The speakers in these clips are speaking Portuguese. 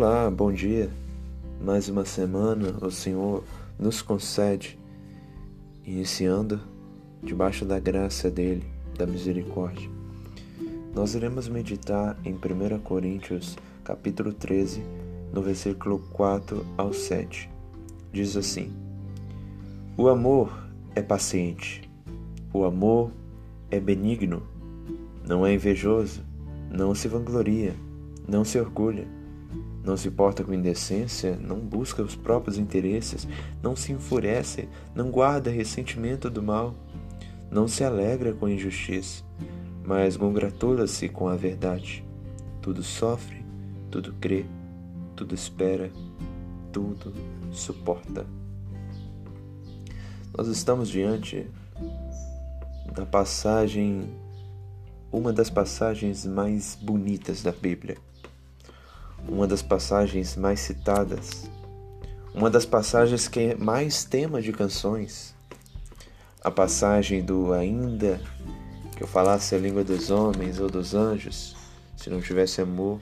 Olá, bom dia. Mais uma semana o Senhor nos concede, iniciando debaixo da graça dele, da misericórdia. Nós iremos meditar em 1 Coríntios, capítulo 13, no versículo 4 ao 7. Diz assim: O amor é paciente. O amor é benigno. Não é invejoso, não se vangloria, não se orgulha não se porta com indecência, não busca os próprios interesses, não se enfurece, não guarda ressentimento do mal, não se alegra com a injustiça, mas congratula-se com a verdade. Tudo sofre, tudo crê, tudo espera, tudo suporta. Nós estamos diante da passagem, uma das passagens mais bonitas da Bíblia uma das passagens mais citadas, uma das passagens que é mais tema de canções, a passagem do ainda que eu falasse a língua dos homens ou dos anjos, se não tivesse amor,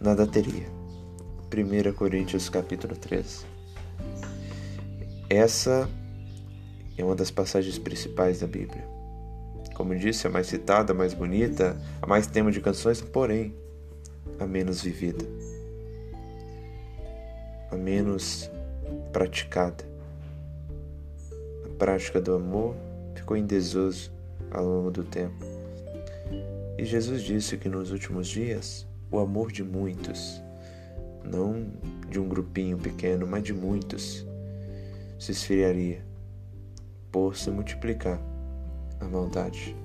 nada teria. 1 Coríntios capítulo 13. Essa é uma das passagens principais da Bíblia. Como disse, a mais citada, a mais bonita, a mais tema de canções, porém, a menos vivida, a menos praticada. A prática do amor ficou em desuso ao longo do tempo. E Jesus disse que nos últimos dias o amor de muitos, não de um grupinho pequeno, mas de muitos, se esfriaria por se multiplicar a maldade.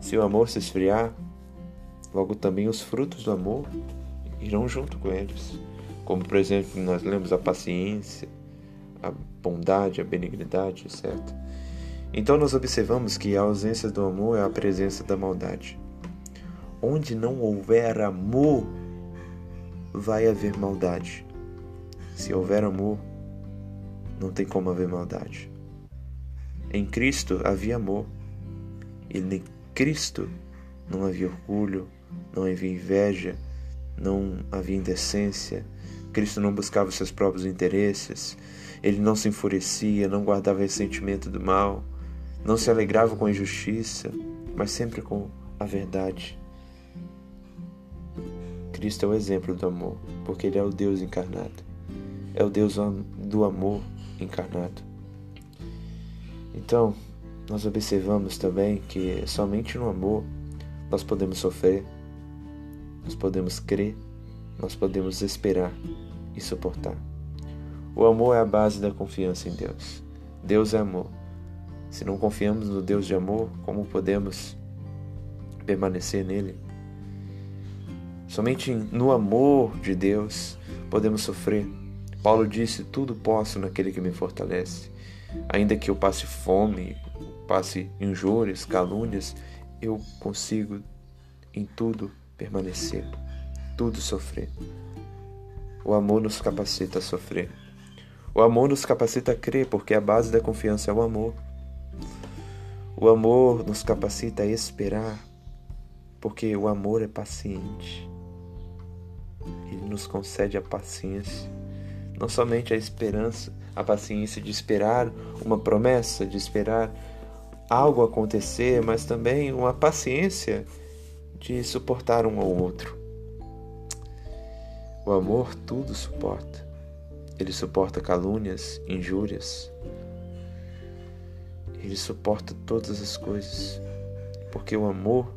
Se o amor se esfriar, Logo também os frutos do amor irão junto com eles. Como, por exemplo, nós lemos a paciência, a bondade, a benignidade, etc. Então nós observamos que a ausência do amor é a presença da maldade. Onde não houver amor, vai haver maldade. Se houver amor, não tem como haver maldade. Em Cristo havia amor. E em Cristo não havia orgulho, não havia inveja, não havia indecência. Cristo não buscava seus próprios interesses, ele não se enfurecia, não guardava ressentimento do mal, não se alegrava com a injustiça, mas sempre com a verdade. Cristo é o exemplo do amor, porque ele é o Deus encarnado. É o Deus do amor encarnado. Então, nós observamos também que somente no amor nós podemos sofrer, nós podemos crer, nós podemos esperar e suportar. O amor é a base da confiança em Deus. Deus é amor. Se não confiamos no Deus de amor, como podemos permanecer nele? Somente no amor de Deus podemos sofrer. Paulo disse: Tudo posso naquele que me fortalece. Ainda que eu passe fome, passe injúrias, calúnias, eu consigo em tudo permanecer, tudo sofrer. O amor nos capacita a sofrer. O amor nos capacita a crer, porque a base da confiança é o amor. O amor nos capacita a esperar, porque o amor é paciente. Ele nos concede a paciência, não somente a esperança, a paciência de esperar uma promessa, de esperar algo acontecer, mas também uma paciência de suportar um ao outro. O amor tudo suporta. Ele suporta calúnias, injúrias. Ele suporta todas as coisas. Porque o amor,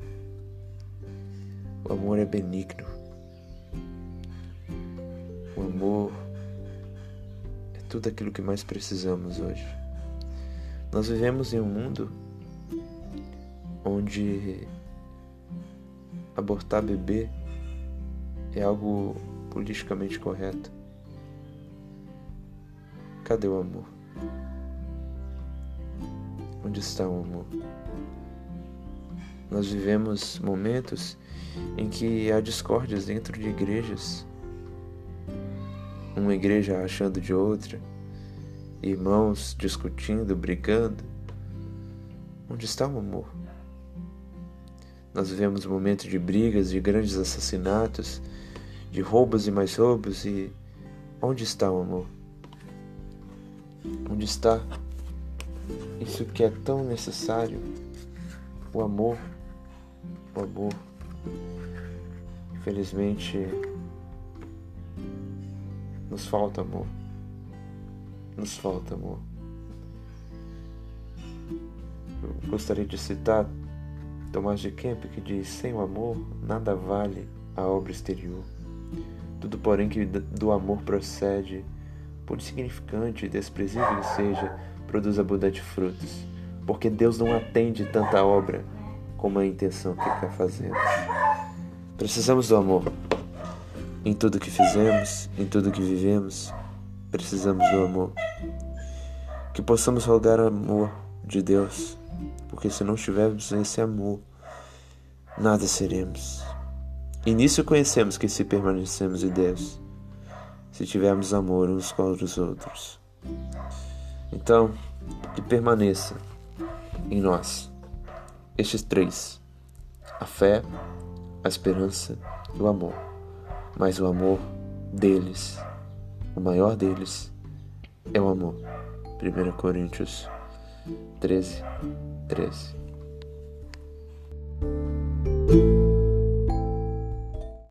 o amor é benigno. O amor é tudo aquilo que mais precisamos hoje. Nós vivemos em um mundo onde abortar bebê é algo politicamente correto. Cadê o amor? Onde está o amor? Nós vivemos momentos em que há discórdias dentro de igrejas. Uma igreja achando de outra, irmãos discutindo, brigando. Onde está o amor? Nós vivemos momentos de brigas, de grandes assassinatos, de roubos e mais roubos e onde está o amor? Onde está isso que é tão necessário? O amor, o amor. Infelizmente, nos falta amor. Nos falta amor. Eu gostaria de citar Tomás de Kemp que diz: sem o amor nada vale a obra exterior. Tudo, porém, que do amor procede, por insignificante e desprezível que seja, produz abundante frutos, porque Deus não atende tanta obra como a intenção que quer fazer. Precisamos do amor. Em tudo que fizemos, em tudo que vivemos, precisamos do amor. Que possamos rogar amor de Deus, porque se não tivermos esse amor, nada seremos. E nisso conhecemos que se permanecemos em Deus, se tivermos amor uns com os outros. Então, que permaneça em nós estes três: a fé, a esperança e o amor. Mas o amor deles, o maior deles, é o amor. 1 Coríntios 13, 13.